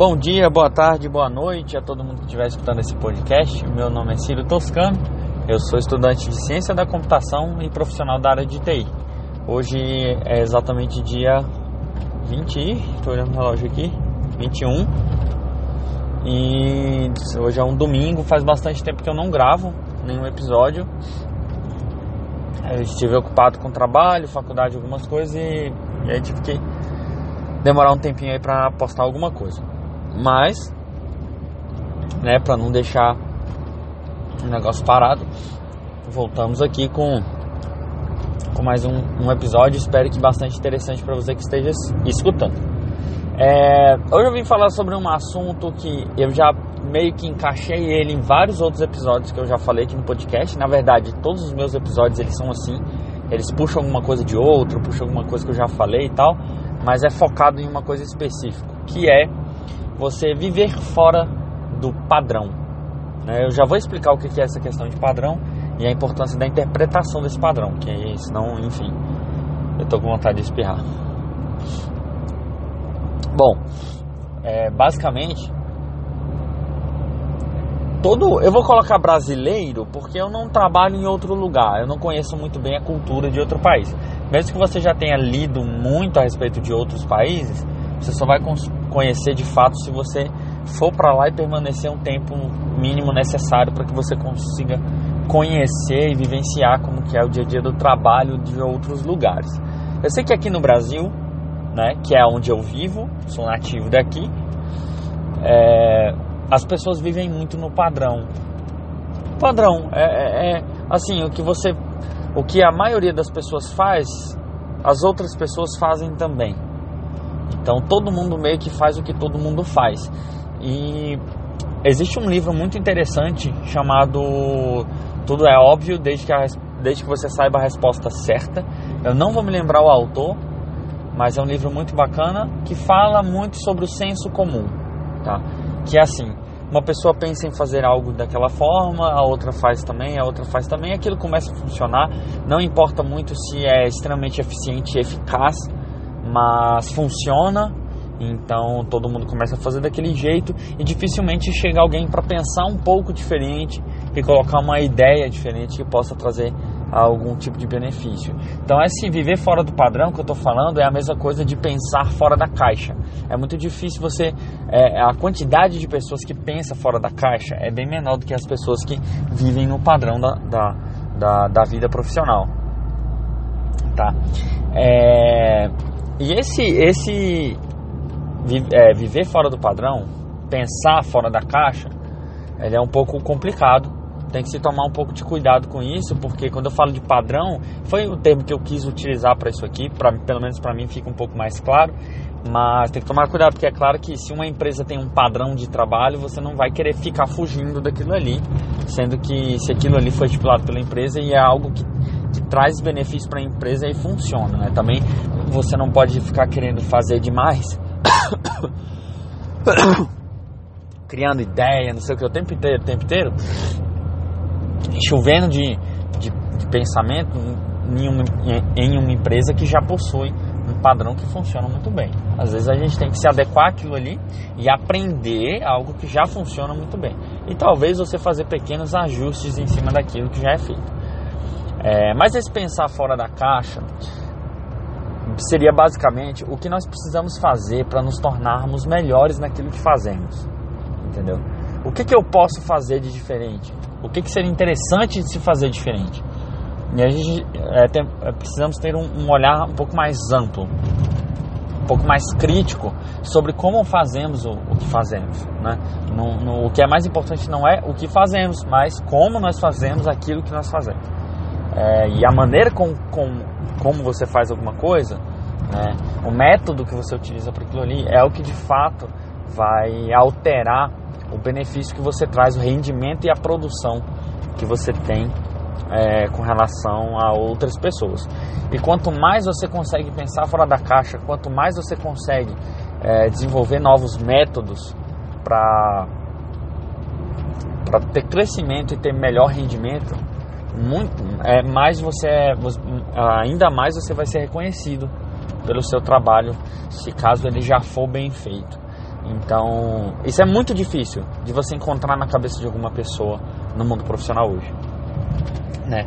Bom dia, boa tarde, boa noite a todo mundo que estiver escutando esse podcast. Meu nome é Ciro Toscano, eu sou estudante de Ciência da Computação e profissional da área de TI. Hoje é exatamente dia 20, estou olhando o relógio aqui, 21. E hoje é um domingo, faz bastante tempo que eu não gravo nenhum episódio. Eu estive ocupado com trabalho, faculdade, algumas coisas e, e aí tive que demorar um tempinho aí para postar alguma coisa. Mas, né, para não deixar o negócio parado, voltamos aqui com com mais um, um episódio. Espero que bastante interessante para você que esteja escutando. É, hoje eu vim falar sobre um assunto que eu já meio que encaixei ele em vários outros episódios que eu já falei aqui no podcast. Na verdade, todos os meus episódios eles são assim. Eles puxam alguma coisa de outro, puxam alguma coisa que eu já falei e tal, mas é focado em uma coisa específica, que é você viver fora do padrão. Né? Eu já vou explicar o que é essa questão de padrão e a importância da interpretação desse padrão, que senão, enfim, eu tô com vontade de espirrar. Bom, é, basicamente, todo, eu vou colocar brasileiro porque eu não trabalho em outro lugar, eu não conheço muito bem a cultura de outro país. Mesmo que você já tenha lido muito a respeito de outros países, você só vai conhecer de fato se você for para lá e permanecer um tempo mínimo necessário para que você consiga conhecer e vivenciar como que é o dia a dia do trabalho de outros lugares. Eu sei que aqui no Brasil, né, que é onde eu vivo, sou nativo daqui, é, as pessoas vivem muito no padrão. Padrão é, é, é assim o que você, o que a maioria das pessoas faz, as outras pessoas fazem também. Então todo mundo meio que faz o que todo mundo faz. E existe um livro muito interessante chamado Tudo é Óbvio desde que, a, desde que você saiba a resposta certa. Eu não vou me lembrar o autor, mas é um livro muito bacana que fala muito sobre o senso comum, tá? Que é assim, uma pessoa pensa em fazer algo daquela forma, a outra faz também, a outra faz também, aquilo começa a funcionar. Não importa muito se é extremamente eficiente e eficaz, mas funciona. Então todo mundo começa a fazer daquele jeito e dificilmente chega alguém para pensar um pouco diferente e colocar uma ideia diferente que possa trazer algum tipo de benefício. Então, esse viver fora do padrão que eu estou falando é a mesma coisa de pensar fora da caixa. É muito difícil você. É, a quantidade de pessoas que pensa fora da caixa é bem menor do que as pessoas que vivem no padrão da, da, da, da vida profissional. Tá? É, e esse, esse é, viver fora do padrão, pensar fora da caixa, ele é um pouco complicado. Tem que se tomar um pouco de cuidado com isso, porque quando eu falo de padrão, foi o termo que eu quis utilizar para isso aqui, pra, pelo menos para mim fica um pouco mais claro. Mas tem que tomar cuidado, porque é claro que se uma empresa tem um padrão de trabalho, você não vai querer ficar fugindo daquilo ali, sendo que se aquilo ali foi estipulado pela empresa e é algo que que traz benefício para a empresa e funciona. Né? Também você não pode ficar querendo fazer demais, criando ideia, não sei o que, o tempo inteiro, o tempo inteiro, chovendo de, de, de pensamento em uma, em uma empresa que já possui um padrão que funciona muito bem. Às vezes a gente tem que se adequar àquilo ali e aprender algo que já funciona muito bem. E talvez você fazer pequenos ajustes em cima daquilo que já é feito. É, mas esse pensar fora da caixa seria basicamente o que nós precisamos fazer para nos tornarmos melhores naquilo que fazemos, entendeu? O que, que eu posso fazer de diferente? O que, que seria interessante de se fazer diferente? E a gente é, tem, é, precisamos ter um, um, olhar um pouco mais amplo, um pouco mais crítico sobre como fazemos o, o que fazemos. Né? No, no, o que é mais importante não é o que fazemos, mas como nós fazemos aquilo que nós fazemos é, e a maneira com, com, como você faz alguma coisa, né, o método que você utiliza para aquilo ali é o que de fato vai alterar o benefício que você traz, o rendimento e a produção que você tem é, com relação a outras pessoas. E quanto mais você consegue pensar fora da caixa, quanto mais você consegue é, desenvolver novos métodos para ter crescimento e ter melhor rendimento, muito, é, mais você, é, ainda mais você vai ser reconhecido pelo seu trabalho, se caso ele já for bem feito. Então, isso é muito difícil de você encontrar na cabeça de alguma pessoa no mundo profissional hoje. Né?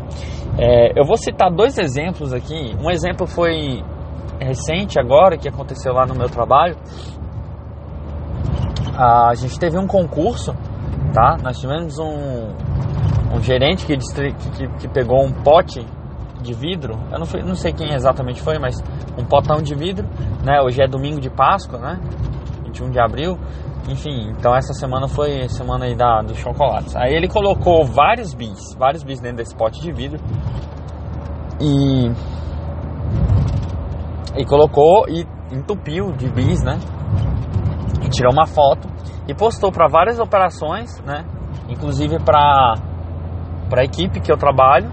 É, eu vou citar dois exemplos aqui. Um exemplo foi recente agora, que aconteceu lá no meu trabalho. A gente teve um concurso, tá? Nós tivemos um, um gerente que, que, que pegou um pote de vidro. Eu não, fui, não sei quem exatamente foi, mas um potão de vidro, né? Hoje é domingo de Páscoa, né? 21 de abril. Enfim, então essa semana foi semana aí da, dos chocolates. Aí ele colocou vários bis, vários bis dentro desse pote de vidro. E. E colocou e entupiu de bis, né? E tirou uma foto e postou para várias operações, né? Inclusive para a equipe que eu trabalho,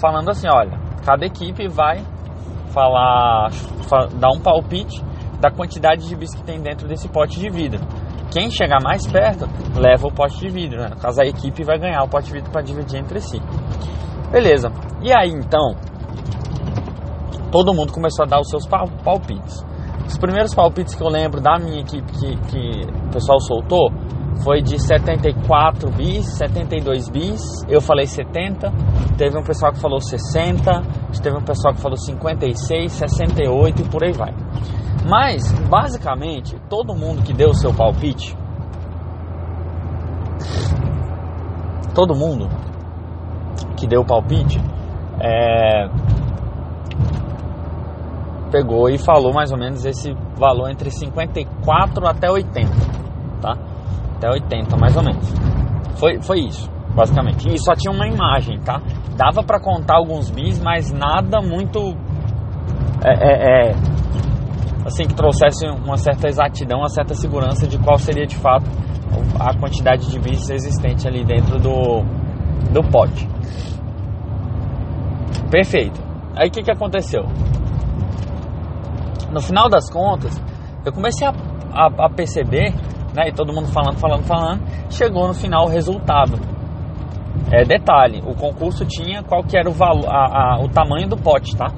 falando assim, olha, cada equipe vai falar, dar um palpite da quantidade de bis que tem dentro desse pote de vidro. Quem chegar mais perto leva o pote de vidro, né? Caso, a equipe vai ganhar o pote de vidro para dividir entre si. Beleza. E aí então, todo mundo começou a dar os seus palpites. Os primeiros palpites que eu lembro da minha equipe que, que o pessoal soltou foi de 74 bis, 72 bis, eu falei 70, teve um pessoal que falou 60, teve um pessoal que falou 56, 68 e por aí vai. Mas, basicamente, todo mundo que deu o seu palpite, todo mundo que deu o palpite, é, pegou e falou mais ou menos esse valor entre 54 até 80, tá? Até 80 mais ou menos. Foi, foi isso, basicamente. E só tinha uma imagem, tá? Dava para contar alguns bis, mas nada muito é, é, é, assim que trouxesse uma certa exatidão, uma certa segurança de qual seria de fato a quantidade de bis existente ali dentro do, do pote. Perfeito. Aí o que, que aconteceu? No final das contas, eu comecei a, a, a perceber, né, e todo mundo falando, falando, falando, chegou no final o resultado. É, detalhe, o concurso tinha qual que era o, valor, a, a, o tamanho do pote, tá?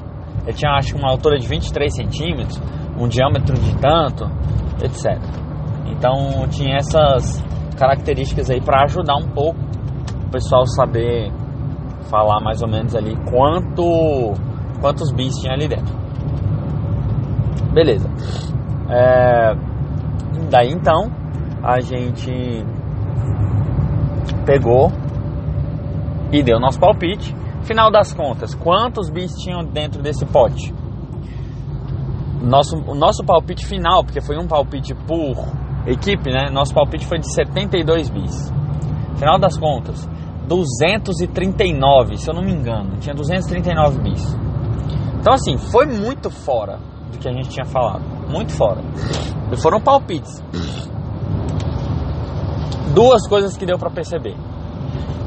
Ele tinha acho uma altura de 23 centímetros, um diâmetro de tanto, etc. Então tinha essas características aí para ajudar um pouco o pessoal saber falar mais ou menos ali quanto quantos bis tinha ali dentro. Beleza. É, daí então a gente pegou e deu nosso palpite. Final das contas, quantos bis tinham dentro desse pote? Nosso, o nosso palpite final, porque foi um palpite por equipe, né? Nosso palpite foi de 72 bis. Final das contas, 239, se eu não me engano, tinha 239 bis. Então assim, foi muito fora do que a gente tinha falado, muito fora. E foram palpites. Duas coisas que deu para perceber.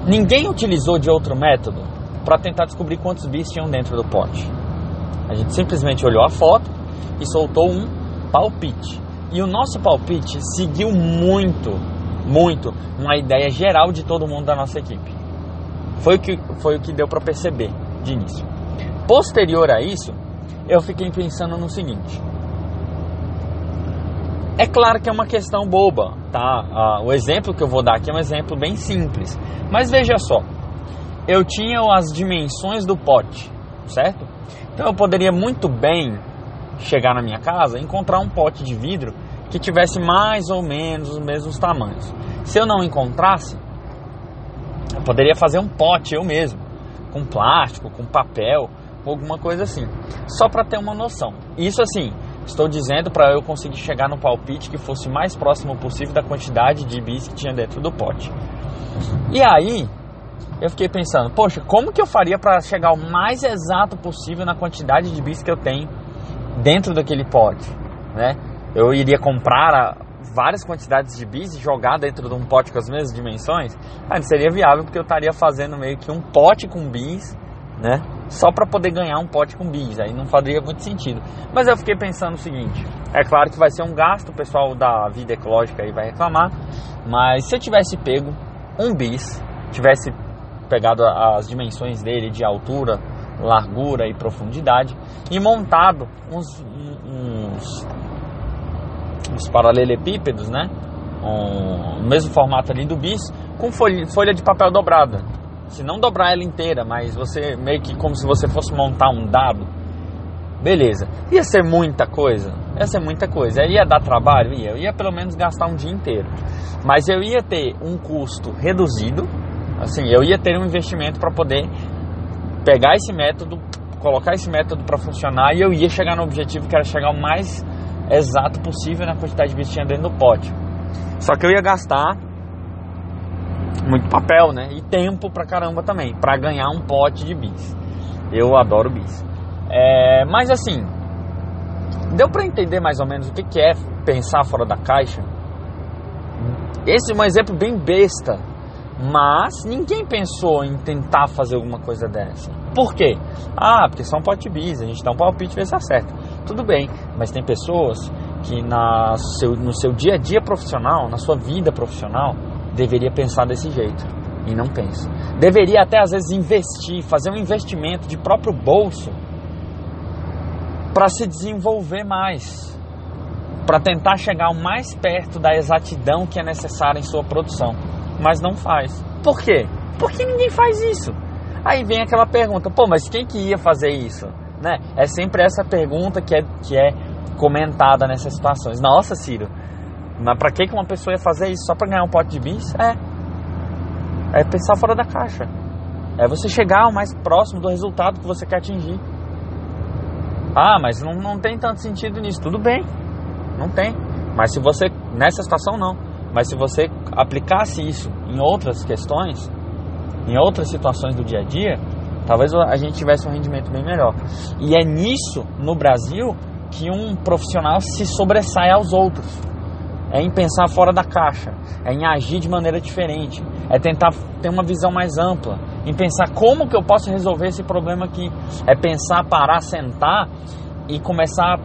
Ninguém utilizou de outro método para tentar descobrir quantos bis tinham dentro do pote. A gente simplesmente olhou a foto e soltou um palpite. E o nosso palpite seguiu muito, muito uma ideia geral de todo mundo da nossa equipe. Foi o que, foi o que deu para perceber de início. Posterior a isso, eu fiquei pensando no seguinte. É claro que é uma questão boba, tá? Ah, o exemplo que eu vou dar aqui é um exemplo bem simples. Mas veja só, eu tinha as dimensões do pote, certo? Então eu poderia muito bem chegar na minha casa encontrar um pote de vidro que tivesse mais ou menos os mesmos tamanhos. Se eu não encontrasse, eu poderia fazer um pote eu mesmo, com plástico, com papel, alguma coisa assim, só para ter uma noção. Isso assim, estou dizendo para eu conseguir chegar no palpite que fosse mais próximo possível da quantidade de bis que tinha dentro do pote. E aí, eu fiquei pensando, poxa, como que eu faria para chegar o mais exato possível na quantidade de bis que eu tenho dentro daquele pote, né? Eu iria comprar várias quantidades de bis e jogar dentro de um pote com as mesmas dimensões? Ah, não seria viável porque eu estaria fazendo meio que um pote com bis, né? Só para poder ganhar um pote com bis, aí não faria muito sentido. Mas eu fiquei pensando o seguinte: é claro que vai ser um gasto, o pessoal da vida ecológica aí vai reclamar, mas se eu tivesse pego um bis, tivesse pegado as dimensões dele de altura, largura e profundidade e montado uns, uns os paralelepípedos, né? Um, mesmo formato ali do bis, com folha, folha de papel dobrada. Se não dobrar ela inteira, mas você meio que como se você fosse montar um dado. Beleza. Ia ser muita coisa? Ia ser muita coisa. Ia dar trabalho? Ia. Eu ia pelo menos gastar um dia inteiro. Mas eu ia ter um custo reduzido. Assim, eu ia ter um investimento para poder pegar esse método, colocar esse método para funcionar e eu ia chegar no objetivo que era chegar o mais exato possível na quantidade de bis que tinha dentro do pote. Só que eu ia gastar muito papel, né? E tempo pra caramba também, para ganhar um pote de bis. Eu adoro bis. É, mas assim, deu para entender mais ou menos o que, que é pensar fora da caixa? Esse é um exemplo bem besta, mas ninguém pensou em tentar fazer alguma coisa dessa. Por quê? Ah, porque são pote bis, a gente dá um palpite e vê se acerta. Tudo bem, mas tem pessoas que na seu, no seu dia a dia profissional, na sua vida profissional, deveria pensar desse jeito e não pensa. Deveria até às vezes investir, fazer um investimento de próprio bolso para se desenvolver mais, para tentar chegar o mais perto da exatidão que é necessária em sua produção, mas não faz. Por quê? Porque ninguém faz isso. Aí vem aquela pergunta, pô, mas quem que ia fazer isso? Né? É sempre essa pergunta que é, que é comentada nessas situações. Nossa, Ciro, mas pra que uma pessoa ia fazer isso? Só pra ganhar um pote de bis? É. É pensar fora da caixa. É você chegar o mais próximo do resultado que você quer atingir. Ah, mas não, não tem tanto sentido nisso. Tudo bem, não tem. Mas se você, nessa situação não. Mas se você aplicasse isso em outras questões, em outras situações do dia a dia, talvez a gente tivesse um rendimento bem melhor. E é nisso, no Brasil, que um profissional se sobressai aos outros. É em pensar fora da caixa, é em agir de maneira diferente, é tentar ter uma visão mais ampla, em pensar como que eu posso resolver esse problema aqui. É pensar, parar, sentar e começar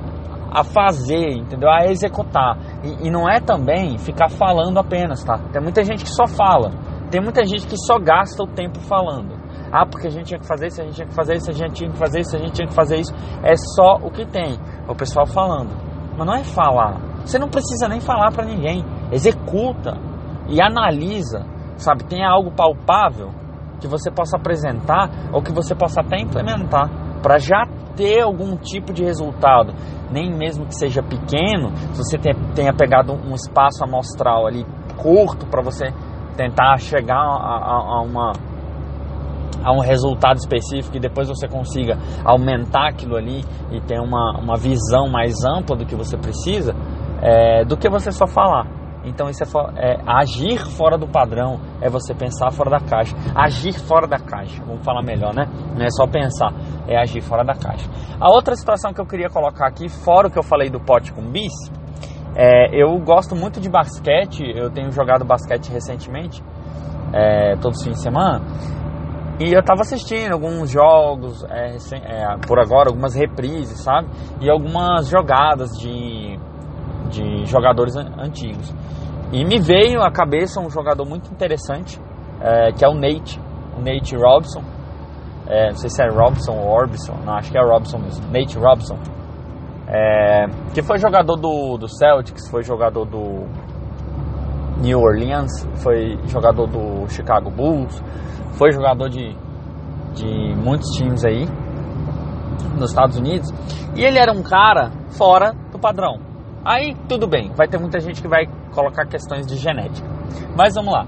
a fazer, entendeu? A executar. E, e, não é também ficar falando apenas, tá? Tem muita gente que só fala. Tem muita gente que só gasta o tempo falando. Ah, porque a gente tinha que fazer isso, a gente tinha que fazer isso, a gente tinha que fazer isso, a gente tinha que fazer isso. É só o que tem. O pessoal falando. Mas não é falar. Você não precisa nem falar para ninguém. Executa e analisa, sabe? Tem algo palpável que você possa apresentar ou que você possa até implementar para já ter algum tipo de resultado, nem mesmo que seja pequeno, se você tenha pegado um espaço amostral ali curto para você tentar chegar a, a, uma a um resultado específico e depois você consiga aumentar aquilo ali e ter uma, uma visão mais ampla do que você precisa, é, do que você só falar. Então isso é, é, agir fora do padrão, é você pensar fora da caixa. Agir fora da caixa, vamos falar melhor, né? Não é só pensar, é agir fora da caixa. A outra situação que eu queria colocar aqui, fora o que eu falei do pote com bis, é, eu gosto muito de basquete, eu tenho jogado basquete recentemente, é, todos os fins de semana, e eu tava assistindo alguns jogos, é, é, por agora, algumas reprises, sabe? E algumas jogadas de, de jogadores antigos. E me veio à cabeça um jogador muito interessante, é, que é o Nate, o Nate Robson. É, não sei se é Robson ou Orbison, não, acho que é Robson mesmo, Nate Robson. É, que foi jogador do, do Celtics, foi jogador do New Orleans, foi jogador do Chicago Bulls, foi jogador de, de muitos times aí nos Estados Unidos. E ele era um cara fora do padrão. Aí tudo bem, vai ter muita gente que vai colocar questões de genética. Mas vamos lá.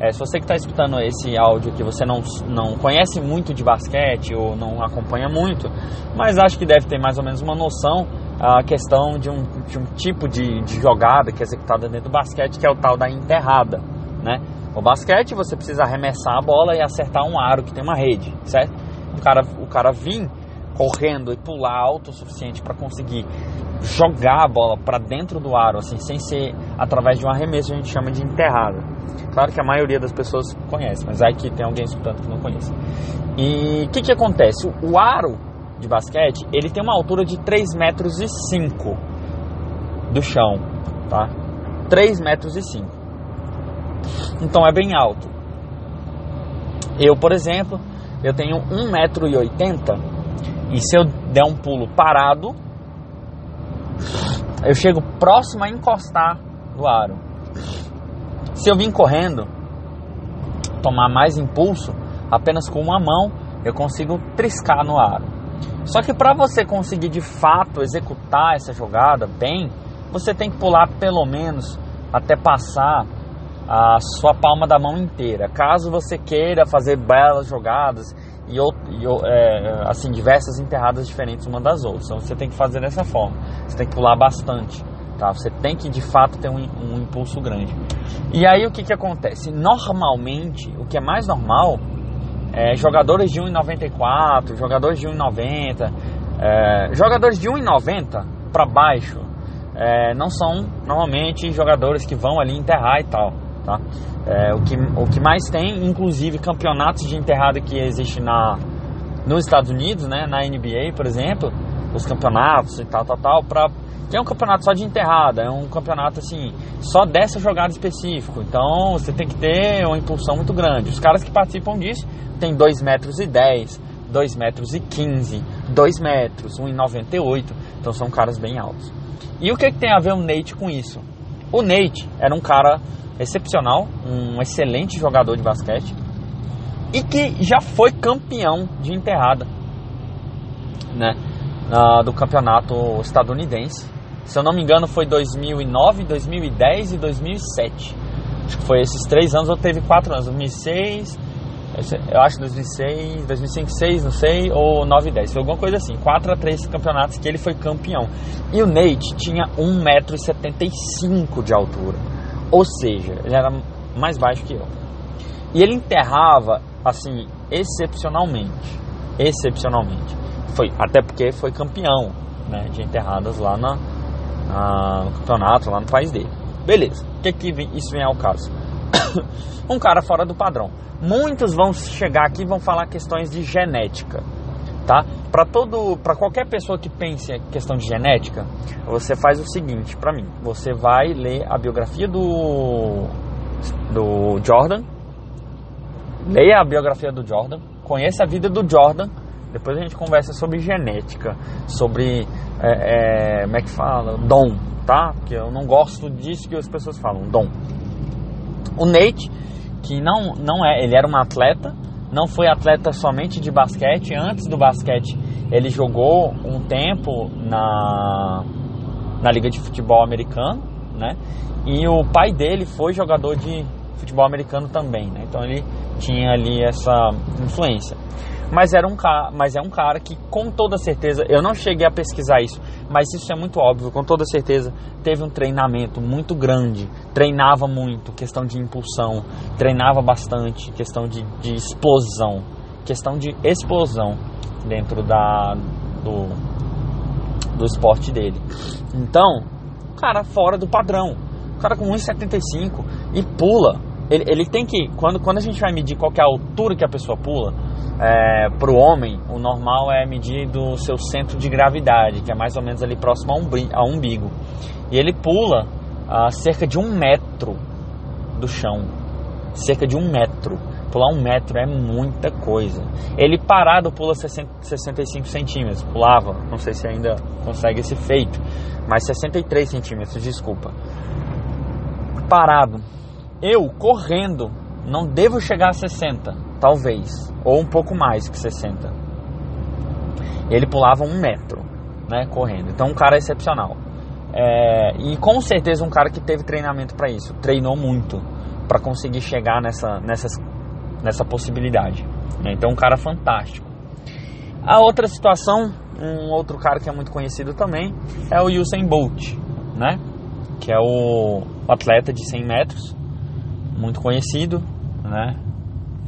É, se você que está escutando esse áudio que você não, não conhece muito de basquete ou não acompanha muito, mas acho que deve ter mais ou menos uma noção a questão de um, de um tipo de, de jogada que é executada dentro do basquete, que é o tal da enterrada, né? O basquete você precisa arremessar a bola e acertar um aro que tem uma rede, certo? O cara, o cara vir correndo e pular alto o suficiente para conseguir jogar a bola para dentro do aro, assim, sem ser através de um arremesso, a gente chama de enterrada. Claro que a maioria das pessoas conhece, mas aí que tem alguém escutando que não conhece. E o que, que acontece? O, aro de basquete, ele tem uma altura de 3 metros e 5 do chão, tá? 3 metros e 5. Então é bem alto. Eu, por exemplo, eu tenho 1,80m e se eu der um pulo parado, eu chego próximo a encostar do aro. Se eu vim correndo, tomar mais impulso, apenas com uma mão eu consigo triscar no aro. Só que para você conseguir de fato executar essa jogada bem, você tem que pular pelo menos até passar a sua palma da mão inteira. Caso você queira fazer belas jogadas e, e é, assim diversas enterradas diferentes uma das outras, então você tem que fazer dessa forma. Você tem que pular bastante, tá? Você tem que de fato ter um, um impulso grande. E aí o que que acontece? Normalmente, o que é mais normal é jogadores de 1,94, jogadores de 1,90, é, jogadores de 1,90 para baixo é, não são normalmente jogadores que vão ali enterrar e tal. Tá? É, o, que, o que mais tem, inclusive, campeonatos de enterrada que existe na, nos Estados Unidos, né, na NBA, por exemplo, os campeonatos e tal, tal, tal, pra, que é um campeonato só de enterrada, é um campeonato assim, só dessa jogada específico. Então você tem que ter uma impulsão muito grande. Os caras que participam disso têm 2 metros e 10, 2 metros e 15, 2 metros, 1,98. Então são caras bem altos. E o que, que tem a ver o Nate com isso? O Nate era um cara excepcional, um excelente jogador de basquete e que já foi campeão de enterrada, né, do campeonato estadunidense. Se eu não me engano, foi 2009, 2010 e 2007. Acho que foi esses três anos, ou teve quatro anos, 2006, eu acho 2006, 2005, 2006, não sei, ou 9 e 10. Foi alguma coisa assim. 4 a 3 campeonatos que ele foi campeão. E o Nate tinha 1,75m de altura. Ou seja, ele era mais baixo que eu. E ele enterrava, assim, excepcionalmente. Excepcionalmente. Foi, até porque foi campeão né, de enterradas lá na, na, no campeonato, lá no país dele. Beleza. O que, que isso vem ao caso? um cara fora do padrão. Muitos vão chegar aqui e vão falar questões de genética, tá? Para todo, para qualquer pessoa que pense em questão de genética, você faz o seguinte, para mim, você vai ler a biografia do do Jordan, leia a biografia do Jordan, conheça a vida do Jordan, depois a gente conversa sobre genética, sobre é, é, como é que fala, dom, tá? Porque eu não gosto disso que as pessoas falam, dom. O Nate que não, não é, ele era um atleta, não foi atleta somente de basquete, antes do basquete ele jogou um tempo na, na Liga de Futebol Americano, né? E o pai dele foi jogador de futebol americano também, né? Então ele tinha ali essa influência. Mas, era um mas é um cara que, com toda certeza, eu não cheguei a pesquisar isso, mas isso é muito óbvio, com toda certeza, teve um treinamento muito grande, treinava muito, questão de impulsão, treinava bastante, questão de, de explosão, questão de explosão dentro da, do, do esporte dele. Então, cara fora do padrão, cara com 1,75 e pula. Ele, ele tem que, quando, quando a gente vai medir qual é a altura que a pessoa pula, é, para o homem, o normal é medir do seu centro de gravidade, que é mais ou menos ali próximo ao umbigo. E ele pula a cerca de um metro do chão. Cerca de um metro. Pular um metro é muita coisa. Ele parado pula 65 centímetros. Pulava, não sei se ainda consegue esse feito, mas 63 centímetros, desculpa. Parado. Eu, correndo, não devo chegar a 60, talvez, ou um pouco mais que 60. Ele pulava um metro, né, correndo. Então, um cara excepcional. É, e com certeza um cara que teve treinamento para isso, treinou muito para conseguir chegar nessa, nessas, nessa possibilidade. Né? Então, um cara fantástico. A outra situação, um outro cara que é muito conhecido também, é o Usain Bolt, né? Que é o atleta de 100 metros, muito conhecido, né?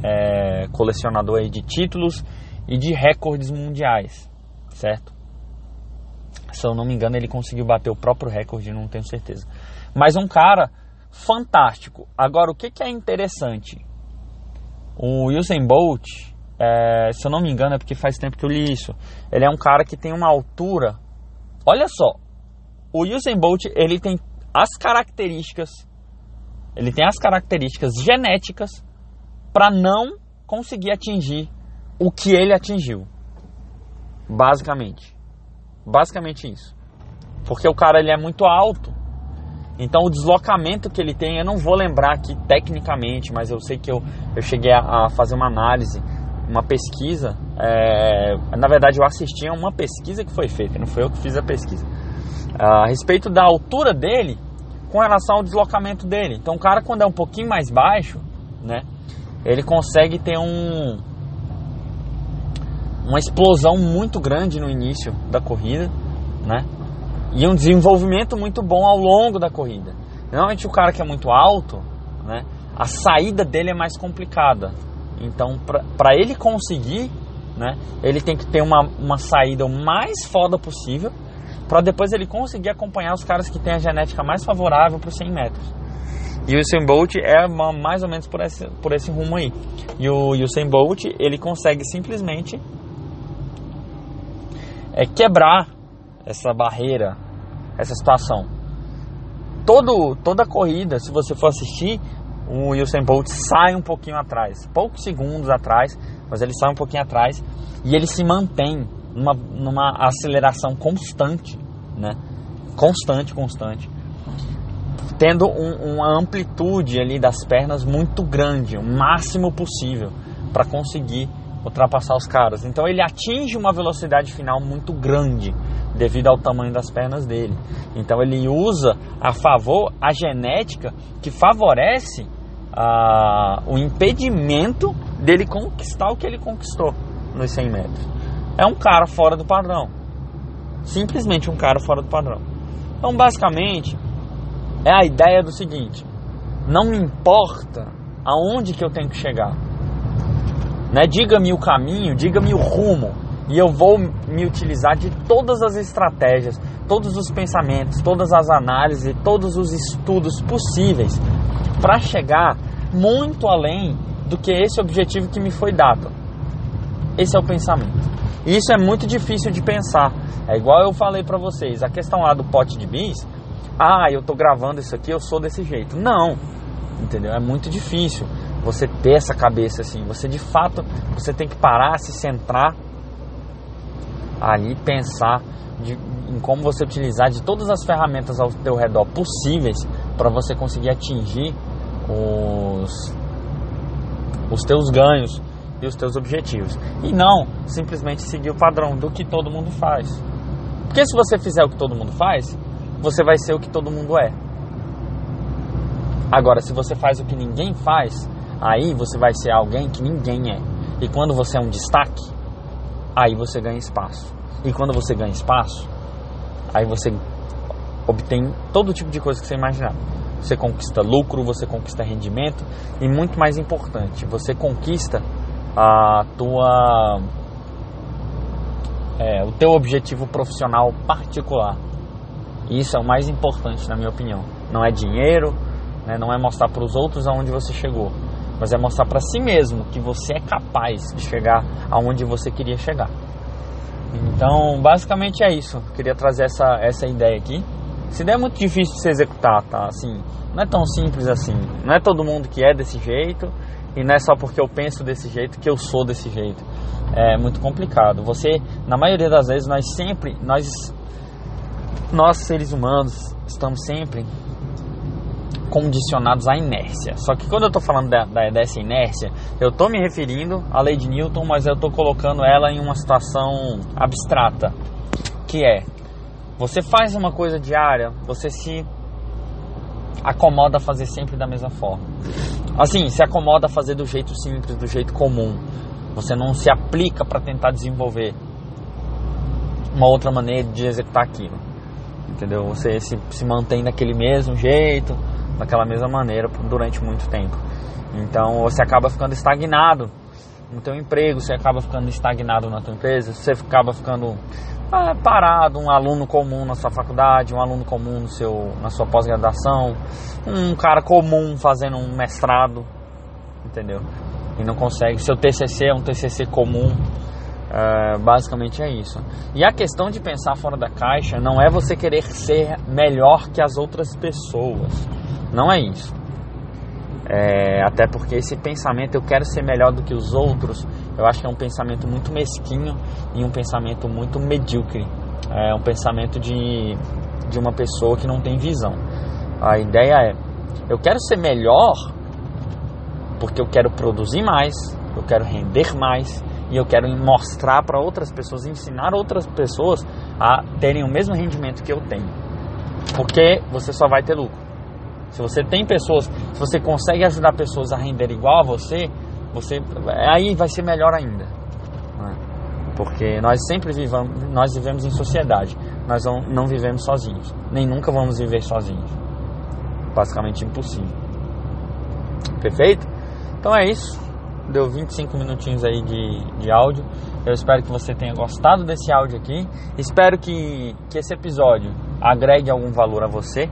É, colecionador de títulos e de recordes mundiais, certo? Se eu não me engano, ele conseguiu bater o próprio recorde, não tenho certeza. Mas um cara fantástico. Agora, o que, que é interessante? O Usain Bolt, é, se eu não me engano, é porque faz tempo que eu li isso. Ele é um cara que tem uma altura. Olha só, o Usain Bolt ele tem as características ele tem as características genéticas para não conseguir atingir o que ele atingiu. Basicamente. Basicamente isso. Porque o cara ele é muito alto. Então o deslocamento que ele tem, eu não vou lembrar aqui tecnicamente, mas eu sei que eu, eu cheguei a, a fazer uma análise, uma pesquisa. É, na verdade eu assisti a uma pesquisa que foi feita, não foi eu que fiz a pesquisa. A respeito da altura dele com relação ao deslocamento dele. Então o cara quando é um pouquinho mais baixo, né? Ele consegue ter um uma explosão muito grande no início da corrida, né? E um desenvolvimento muito bom ao longo da corrida. Normalmente o cara que é muito alto, né? A saída dele é mais complicada. Então, para ele conseguir, né? Ele tem que ter uma, uma saída o mais foda possível para depois ele conseguir acompanhar os caras que têm a genética mais favorável para os 100 metros. E o Usain Bolt é uma, mais ou menos por esse, por esse rumo aí. E o Usain Bolt, ele consegue simplesmente é quebrar essa barreira, essa situação. Todo, toda corrida, se você for assistir, o Usain Bolt sai um pouquinho atrás, poucos segundos atrás, mas ele sai um pouquinho atrás e ele se mantém numa, numa aceleração constante, né? Constante, constante. Tendo um, uma amplitude ali das pernas muito grande, o máximo possível, para conseguir ultrapassar os caras. Então ele atinge uma velocidade final muito grande devido ao tamanho das pernas dele. Então ele usa a favor a genética que favorece ah, o impedimento dele conquistar o que ele conquistou nos 100 metros. É um cara fora do padrão. Simplesmente um cara fora do padrão. Então, basicamente, é a ideia do seguinte: não me importa aonde que eu tenho que chegar né? Diga-me o caminho, diga-me o rumo, e eu vou me utilizar de todas as estratégias, todos os pensamentos, todas as análises, todos os estudos possíveis para chegar muito além do que esse objetivo que me foi dado. Esse é o pensamento. E isso é muito difícil de pensar. É igual eu falei para vocês, a questão lá do pote de bis, ah, eu tô gravando isso aqui, eu sou desse jeito. Não. Entendeu? É muito difícil você ter essa cabeça assim. Você de fato, você tem que parar, se centrar ali, pensar de, em como você utilizar de todas as ferramentas ao teu redor possíveis para você conseguir atingir os, os teus ganhos e os teus objetivos. E não simplesmente seguir o padrão do que todo mundo faz. Porque se você fizer o que todo mundo faz, você vai ser o que todo mundo é. Agora, se você faz o que ninguém faz, Aí você vai ser alguém que ninguém é. E quando você é um destaque, aí você ganha espaço. E quando você ganha espaço, aí você obtém todo tipo de coisa que você imaginar. Você conquista lucro, você conquista rendimento e muito mais importante, você conquista a tua é, o teu objetivo profissional particular. E isso é o mais importante na minha opinião. Não é dinheiro, né, não é mostrar para os outros aonde você chegou, mas é mostrar para si mesmo que você é capaz de chegar aonde você queria chegar. Então, basicamente é isso. Queria trazer essa, essa ideia aqui. Essa ideia é muito difícil de se executar, tá? Assim, não é tão simples assim. Não é todo mundo que é desse jeito e não é só porque eu penso desse jeito que eu sou desse jeito. É muito complicado. Você, na maioria das vezes, nós sempre, nós, nós seres humanos, estamos sempre condicionados à inércia. Só que quando eu estou falando da, da, dessa inércia, eu estou me referindo à lei de Newton, mas eu estou colocando ela em uma situação abstrata, que é você faz uma coisa diária, você se acomoda a fazer sempre da mesma forma. Assim, se acomoda a fazer do jeito simples, do jeito comum. Você não se aplica para tentar desenvolver uma outra maneira de executar aquilo. Entendeu? Você se, se mantém daquele mesmo jeito, daquela mesma maneira durante muito tempo. Então você acaba ficando estagnado no teu emprego, você acaba ficando estagnado na tua empresa, você acaba ficando ah, parado, um aluno comum na sua faculdade, um aluno comum no seu, na sua pós-graduação, um cara comum fazendo um mestrado, entendeu? E não consegue. Seu TCC é um TCC comum, é, basicamente é isso. E a questão de pensar fora da caixa não é você querer ser melhor que as outras pessoas. Não é isso. É, até porque esse pensamento, eu quero ser melhor do que os outros, eu acho que é um pensamento muito mesquinho e um pensamento muito medíocre. É um pensamento de de uma pessoa que não tem visão. A ideia é: eu quero ser melhor porque eu quero produzir mais, eu quero render mais e eu quero mostrar para outras pessoas, ensinar outras pessoas a terem o mesmo rendimento que eu tenho. Porque você só vai ter lucro. Se você tem pessoas, se você consegue ajudar pessoas a render igual a você, você aí vai ser melhor ainda. Né? Porque nós sempre vivamos, nós vivemos em sociedade. Nós não, não vivemos sozinhos, nem nunca vamos viver sozinhos. Basicamente impossível. Perfeito? Então é isso. Deu 25 minutinhos aí de, de áudio. Eu espero que você tenha gostado desse áudio aqui. Espero que, que esse episódio agregue algum valor a você.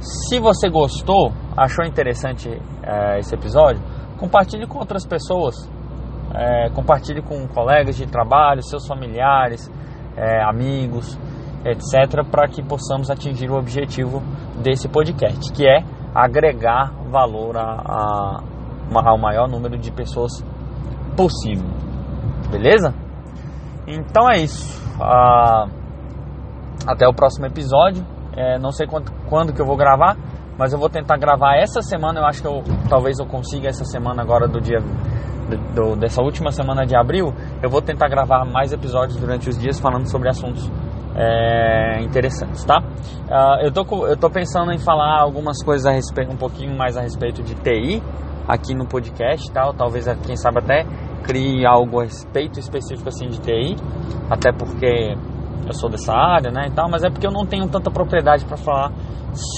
Se você gostou, achou interessante é, esse episódio, compartilhe com outras pessoas. É, compartilhe com colegas de trabalho, seus familiares, é, amigos, etc., para que possamos atingir o objetivo desse podcast, que é agregar valor a, a, ao maior número de pessoas possível. Beleza? Então é isso. Ah, até o próximo episódio. É, não sei quando, quando que eu vou gravar, mas eu vou tentar gravar essa semana. Eu acho que eu, talvez eu consiga essa semana agora do dia do, dessa última semana de abril. Eu vou tentar gravar mais episódios durante os dias falando sobre assuntos é, interessantes, tá? Uh, eu, tô, eu tô pensando em falar algumas coisas a respeito, um pouquinho mais a respeito de TI aqui no podcast, tal. Talvez, quem sabe até crie algo a respeito específico assim de TI, até porque eu sou dessa área, né, e tal, mas é porque eu não tenho tanta propriedade para falar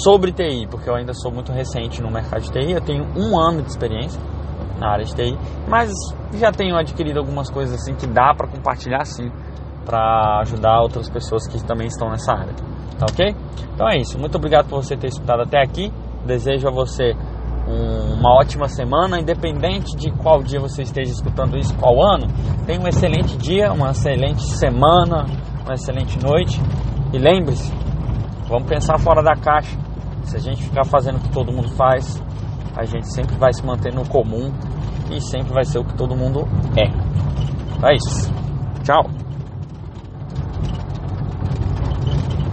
sobre TI, porque eu ainda sou muito recente no mercado de TI, eu tenho um ano de experiência na área de TI, mas já tenho adquirido algumas coisas assim que dá para compartilhar sim, para ajudar outras pessoas que também estão nessa área, tá ok? Então é isso, muito obrigado por você ter escutado até aqui, desejo a você uma ótima semana, independente de qual dia você esteja escutando isso, qual ano, tenha um excelente dia, uma excelente semana, uma excelente noite. E lembre-se, vamos pensar fora da caixa. Se a gente ficar fazendo o que todo mundo faz, a gente sempre vai se manter no comum e sempre vai ser o que todo mundo é. É isso. Tchau.